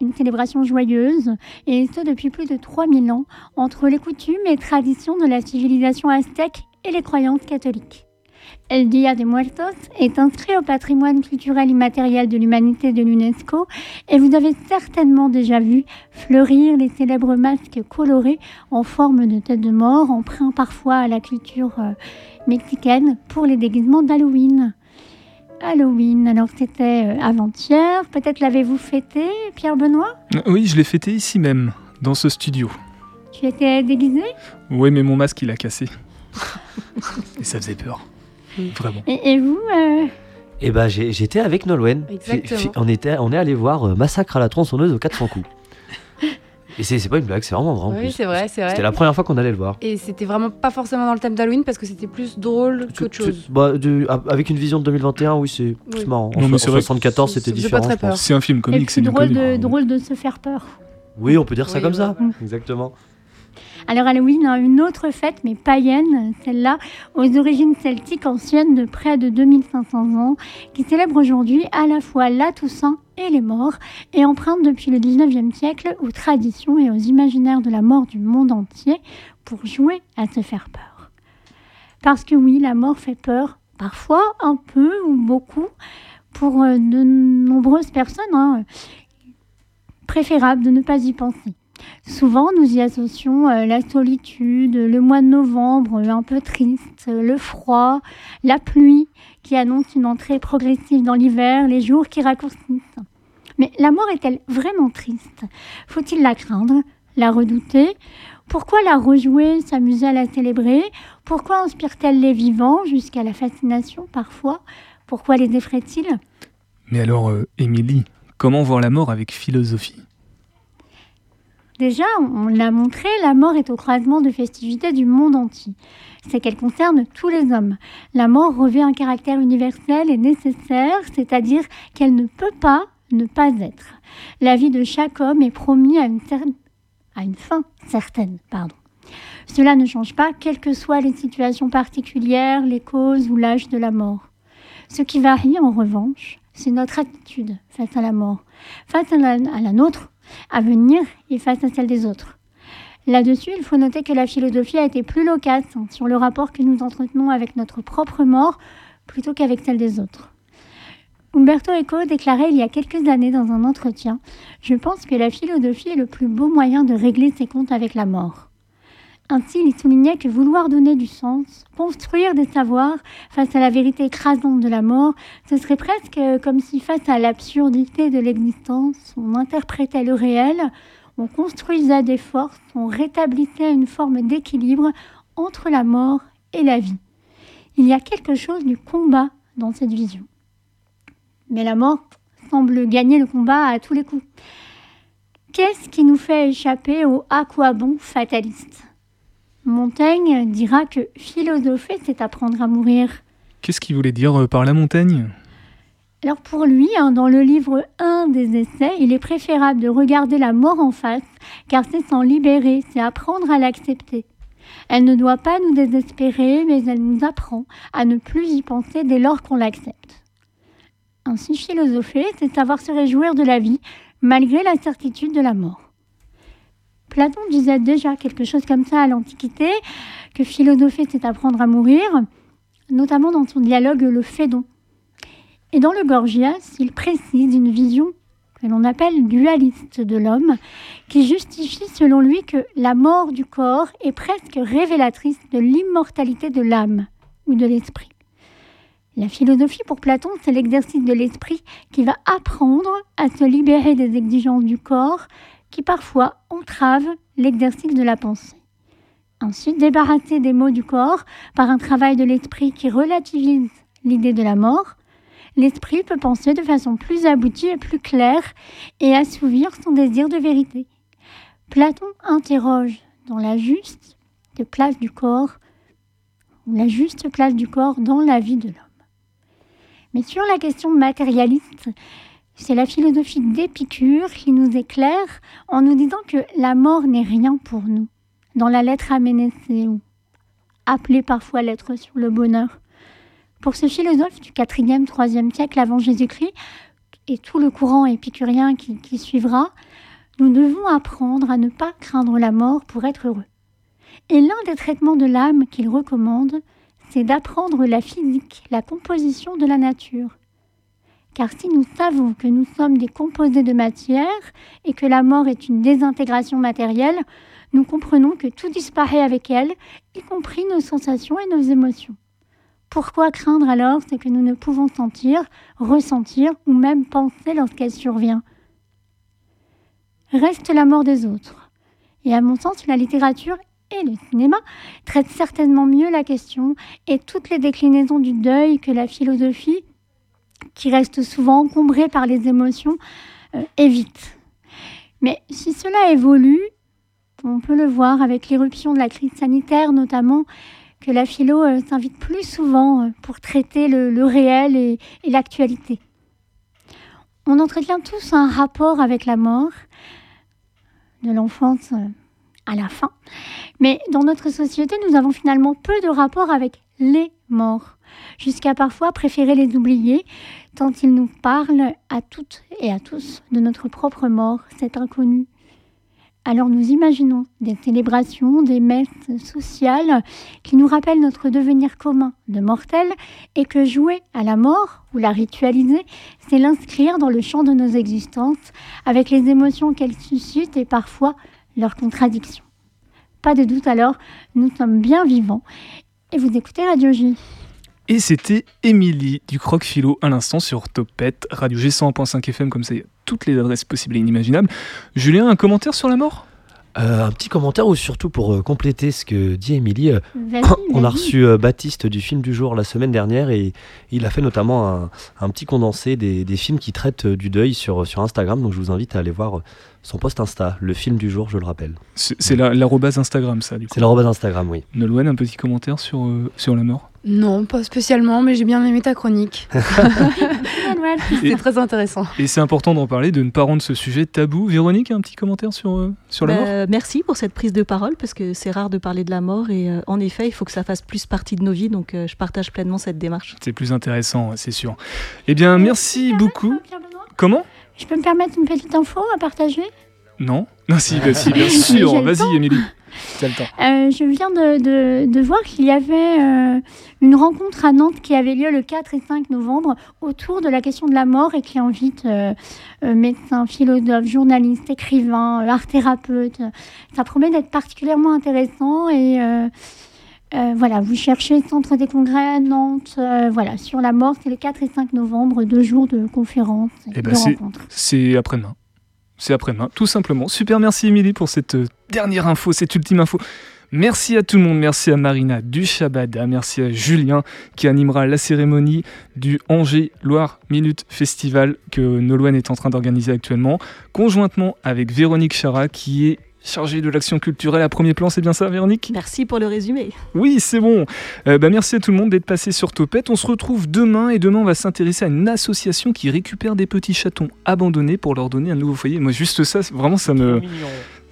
Une célébration joyeuse, et ce depuis plus de 3000 ans, entre les coutumes et traditions de la civilisation aztèque et les croyances catholiques. El Dia de Muertos est inscrit au patrimoine culturel immatériel de l'humanité de l'UNESCO et vous avez certainement déjà vu fleurir les célèbres masques colorés en forme de tête de mort, emprunt parfois à la culture euh, mexicaine pour les déguisements d'Halloween. Halloween, alors c'était euh, avant-hier, peut-être l'avez-vous fêté, Pierre Benoît Oui, je l'ai fêté ici même, dans ce studio. Tu étais déguisé? Oui, mais mon masque il a cassé. <laughs> Et ça faisait peur. Vraiment. Et, et vous euh, bah j'ai- j'étais avec Nolwenn. Exactement. On, était, on est allé voir euh, Massacre à la tronçonneuse aux 400 coups. <laughs> Et c'est c'est pas une blague, c'est vraiment vrai. en Oui, plus. c'est vrai, c'est vrai. C'était la première fois qu'on allait le voir. Et c'était vraiment pas forcément dans le thème d'Halloween parce que c'était plus drôle qu'autre chose. Bah, de- avec une vision de 2021, oui, c'est c'est marrant. En, Non, mais en vrai que 74, c'était différent. C'est un film Et comique, c'est drôle de, drôle de se faire peur. Oui, on peut dire ça Oui, comme ça. voilà. Exactement. Alors Halloween a une autre fête, mais païenne, celle-là, aux origines celtiques anciennes de près de 2500 ans, qui célèbre aujourd'hui à la fois la Toussaint et les morts, et emprunte depuis le 19e siècle aux traditions et aux imaginaires de la mort du monde entier pour jouer à se faire peur. Parce que oui, la mort fait peur, parfois un peu ou beaucoup, pour euh, de nombreuses personnes. hein. Préférable de ne pas y penser. Souvent, nous y associons euh, la solitude, le mois de novembre euh, un peu triste, euh, le froid, la pluie qui annonce une entrée progressive dans l'hiver, les jours qui raccourcissent. Mais la mort est-elle vraiment triste? Faut-il la craindre, la redouter? Pourquoi la rejouer, s'amuser à la célébrer? Pourquoi inspire-t-elle les vivants jusqu'à la fascination parfois? Pourquoi les effraie-t-il? Mais alors, Émilie, comment voir la mort avec philosophie? Déjà, on l'a montré, la mort est au croisement de festivités du monde entier. C'est qu'elle concerne tous les hommes. La mort revêt un caractère universel et nécessaire, c'est-à-dire qu'elle ne peut pas ne pas être. La vie de chaque homme est promise à une, fin certaine. Pardon. Cela ne change pas, quelles que soient les situations particulières, les causes ou l'âge de la mort. Ce qui varie, en revanche, c'est notre attitude face à la mort, face à à la nôtre à venir et face à celle des autres. Là-dessus, il faut noter que la philosophie a été plus loquace hein, sur le rapport que nous entretenons avec notre propre mort plutôt qu'avec celle des autres. Umberto Eco déclarait il y a quelques années dans un entretien Je pense que la philosophie est le plus beau moyen de régler ses comptes avec la mort. Ainsi, il soulignait que vouloir donner du sens, construire des savoirs face à la vérité écrasante de la mort, ce serait presque comme si face à l'absurdité de l'existence, on interprétait le réel, on construisait des forces, on rétablissait une forme d'équilibre entre la mort et la vie. Il y a quelque chose du combat dans cette vision. Mais la mort semble gagner le combat à tous les coups. Qu'est-ce qui nous fait échapper au à quoi bon fataliste? Montaigne dira que philosopher, c'est apprendre à mourir. Qu'est-ce qu'il voulait dire euh, par la montagne Alors pour lui, hein, dans le livre 1 des essais, il est préférable de regarder la mort en face, car c'est s'en libérer, c'est apprendre à l'accepter. Elle ne doit pas nous désespérer, mais elle nous apprend à ne plus y penser dès lors qu'on l'accepte. Ainsi, philosopher, c'est savoir se réjouir de la vie, malgré la certitude de la mort. Platon disait déjà quelque chose comme ça à l'Antiquité, que philosopher, c'est apprendre à mourir, notamment dans son dialogue Le Phédon. Et dans le Gorgias, il précise une vision que l'on appelle dualiste de l'homme, qui justifie selon lui que la mort du corps est presque révélatrice de l'immortalité de l'âme ou de l'esprit. La philosophie pour Platon, c'est l'exercice de l'esprit qui va apprendre à se libérer des exigences du corps parfois entravent l'exercice de la pensée. Ainsi, débarrasser des maux du corps par un travail de l'esprit qui relativise l'idée de la mort, l'esprit peut penser de façon plus aboutie et plus claire et assouvir son désir de vérité. Platon interroge dans la juste place du corps, ou la juste place du corps dans la vie de l'homme. Mais sur la question matérialiste, C'est la philosophie d'Épicure qui nous éclaire en nous disant que la mort n'est rien pour nous. Dans la lettre à Ménécée, ou appelée parfois lettre sur le bonheur. Pour ce philosophe du 4e, 3e siècle avant Jésus-Christ, et tout le courant épicurien qui suivra, nous devons apprendre à ne pas craindre la mort pour être heureux. Et l'un des traitements de l'âme qu'il recommande, c'est d'apprendre la physique, la composition de la nature. Car si nous savons que nous sommes des composés de matière et que la mort est une désintégration matérielle, nous comprenons que tout disparaît avec elle, y compris nos sensations et nos émotions. Pourquoi craindre alors ce que nous ne pouvons sentir, ressentir ou même penser lorsqu'elle survient? Reste la mort des autres. Et à mon sens, la littérature et le cinéma traitent certainement mieux la question et toutes les déclinaisons du deuil que la philosophie, qui reste souvent encombrée par les émotions, euh, évite. Mais si cela évolue, on peut le voir avec l'éruption de la crise sanitaire notamment, que la philo euh, s'invite plus souvent euh, pour traiter le, réel et, et l'actualité. On entretient tous un rapport avec la mort, de l'enfance euh, à la fin. Mais dans notre société, nous avons finalement peu de rapport avec les morts, jusqu'à parfois préférer les oublier, tant ils nous parlent à toutes et à tous de notre propre mort, cet inconnu. Alors nous imaginons des célébrations, des messes sociales qui nous rappellent notre devenir commun de mortels et que jouer à la mort ou la ritualiser, c'est l'inscrire dans le champ de nos existences avec les émotions qu'elles suscitent et parfois leurs contradictions. Pas de doute alors, nous sommes bien vivants et vous écoutez Radio J. Et c'était Émilie du Croc Philo à l'instant sur Topette, Radio G 101.5 FM, comme ça il y a toutes les adresses possibles et inimaginables. Julien, un commentaire sur la mort? Euh, un petit commentaire ou surtout pour euh, compléter ce que dit Émilie. Euh, on a reçu Baptiste du film du jour la semaine dernière et il a fait notamment un, petit condensé des, films qui traitent du deuil sur, sur Instagram. Donc je vous invite à aller voir son post Insta, le film du jour, je le rappelle. C'est l'arrobase Instagram, ça, du coup. C'est l'arrobase Instagram, oui. Nolwenn, un petit commentaire sur, sur la mort? Non, pas spécialement, mais j'ai bien aimé ta chronique. <laughs> C'était très intéressant. Et c'est important d'en parler, de ne pas rendre ce sujet tabou. Véronique, un petit commentaire sur, euh, sur la bah, mort? Merci pour cette prise de parole, parce que c'est rare de parler de la mort, et euh, en effet, il faut que ça fasse plus partie de nos vies, donc euh, je partage pleinement cette démarche. C'est plus intéressant, c'est sûr. Eh bien, merci beaucoup. Comment? Je peux me permettre une petite info à partager? Non Non, si, bah, si bien <laughs> sûr. Vas-y, Émilie. Euh, je viens de, voir qu'il y avait euh, une rencontre à Nantes qui avait lieu le 4 et 5 novembre autour de la question de la mort et qui invite euh, médecins, philosophes, journalistes, écrivains, art thérapeutes. Ça promet d'être particulièrement intéressant et voilà, vous cherchez Centre des congrès Nantes, voilà, sur la mort, c'est le 4 et 5 novembre, deux jours de conférences et, eh ben, de rencontres. C'est après-demain. C'est après-demain, tout simplement. Super, merci Émilie pour cette euh, dernière info, cette ultime info. Merci à tout le monde, merci à Marina du Shabada, merci à Julien qui animera la cérémonie du Angers Loire Minute Festival que Nolwenn est en train d'organiser actuellement, conjointement avec Véronique Chara qui est chargée de l'action culturelle à premier plan, c'est bien ça Véronique? Merci pour le résumé. Oui, c'est bon. Euh, bah, merci à tout le monde d'être passé sur Topette. On se retrouve demain et demain on va s'intéresser à une association qui récupère des petits chatons abandonnés pour leur donner un nouveau foyer. Moi juste ça, vraiment ça me...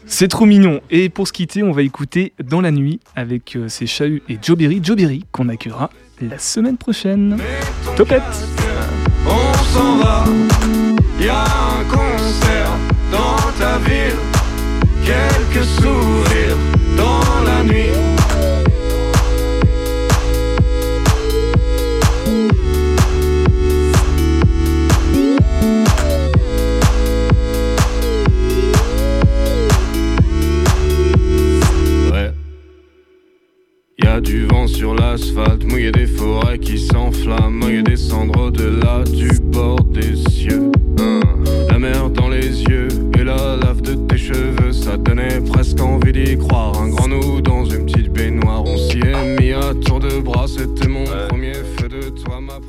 C'est trop mignon. Et pour se quitter, on va écouter Dans la nuit avec euh, ces chahuts et Joe Berry, Joe Berry qu'on accueillera la semaine prochaine. Topette On s'en va, y a un concert dans ta ville quelques sourires dans Y a du vent sur l'asphalte, mouillé des forêts qui s'enflamment, mouillé des cendres au-delà du bord des cieux. Hein. La mer dans les yeux et la lave de tes cheveux, ça donnait presque envie d'y croire. Un grand nous dans une petite baignoire, on s'y est mis à tour de bras, c'était mon premier feu de toi, ma